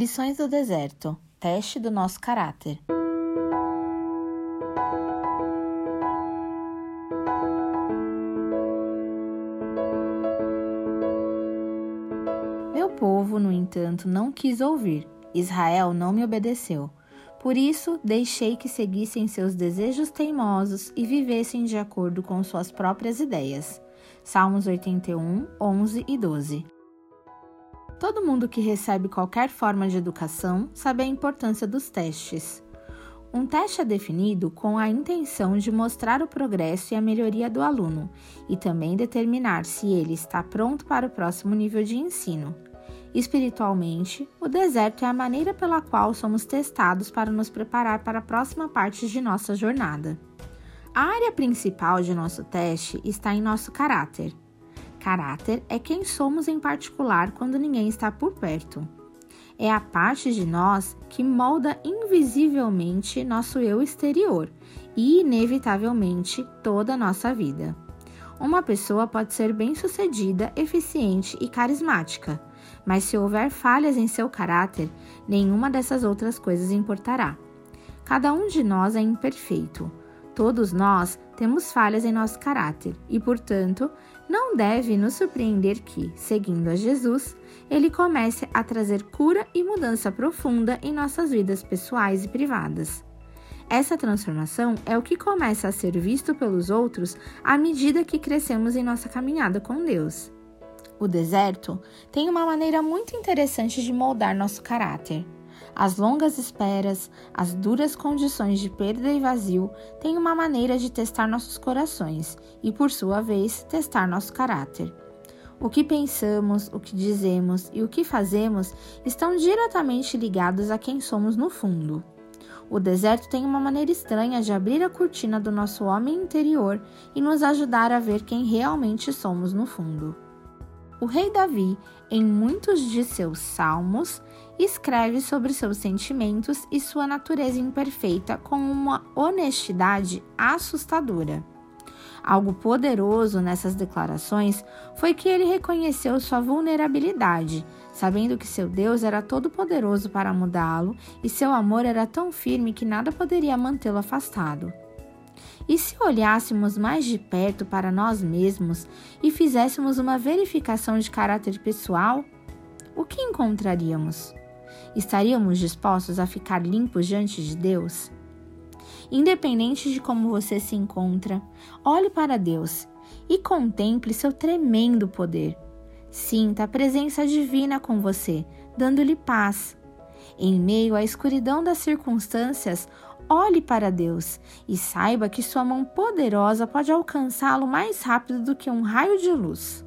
Lições do deserto teste do nosso caráter. Meu povo, no entanto, não quis ouvir. Israel não me obedeceu. Por isso, deixei que seguissem seus desejos teimosos e vivessem de acordo com suas próprias ideias. Salmos 81, 11 e 12. Todo mundo que recebe qualquer forma de educação sabe a importância dos testes. Um teste é definido com a intenção de mostrar o progresso e a melhoria do aluno e também determinar se ele está pronto para o próximo nível de ensino. Espiritualmente, o deserto é a maneira pela qual somos testados para nos preparar para a próxima parte de nossa jornada. A área principal de nosso teste está em nosso caráter. Caráter é quem somos em particular quando ninguém está por perto. É a parte de nós que molda invisivelmente nosso eu exterior e, inevitavelmente, toda a nossa vida. Uma pessoa pode ser bem-sucedida, eficiente e carismática, mas se houver falhas em seu caráter, nenhuma dessas outras coisas importará. Cada um de nós é imperfeito. Todos nós temos falhas em nosso caráter e, portanto, não deve nos surpreender que, seguindo a Jesus, ele comece a trazer cura e mudança profunda em nossas vidas pessoais e privadas. Essa transformação é o que começa a ser visto pelos outros à medida que crescemos em nossa caminhada com Deus. O deserto tem uma maneira muito interessante de moldar nosso caráter. As longas esperas, as duras condições de perda e vazio têm uma maneira de testar nossos corações e, por sua vez, testar nosso caráter. O que pensamos, o que dizemos e o que fazemos estão diretamente ligados a quem somos no fundo. O deserto tem uma maneira estranha de abrir a cortina do nosso homem interior e nos ajudar a ver quem realmente somos no fundo. O rei Davi, em muitos de seus salmos, escreve sobre seus sentimentos e sua natureza imperfeita com uma honestidade assustadora. Algo poderoso nessas declarações foi que ele reconheceu sua vulnerabilidade, sabendo que seu Deus era todo-poderoso para mudá-lo e seu amor era tão firme que nada poderia mantê-lo afastado. E se olhássemos mais de perto para nós mesmos e fizéssemos uma verificação de caráter pessoal, o que encontraríamos? Estaríamos dispostos a ficar limpos diante de Deus? Independente de como você se encontra, olhe para Deus e contemple seu tremendo poder. Sinta a presença divina com você, dando-lhe paz. Em meio à escuridão das circunstâncias, olhe para Deus e saiba que sua mão poderosa pode alcançá-lo mais rápido do que um raio de luz.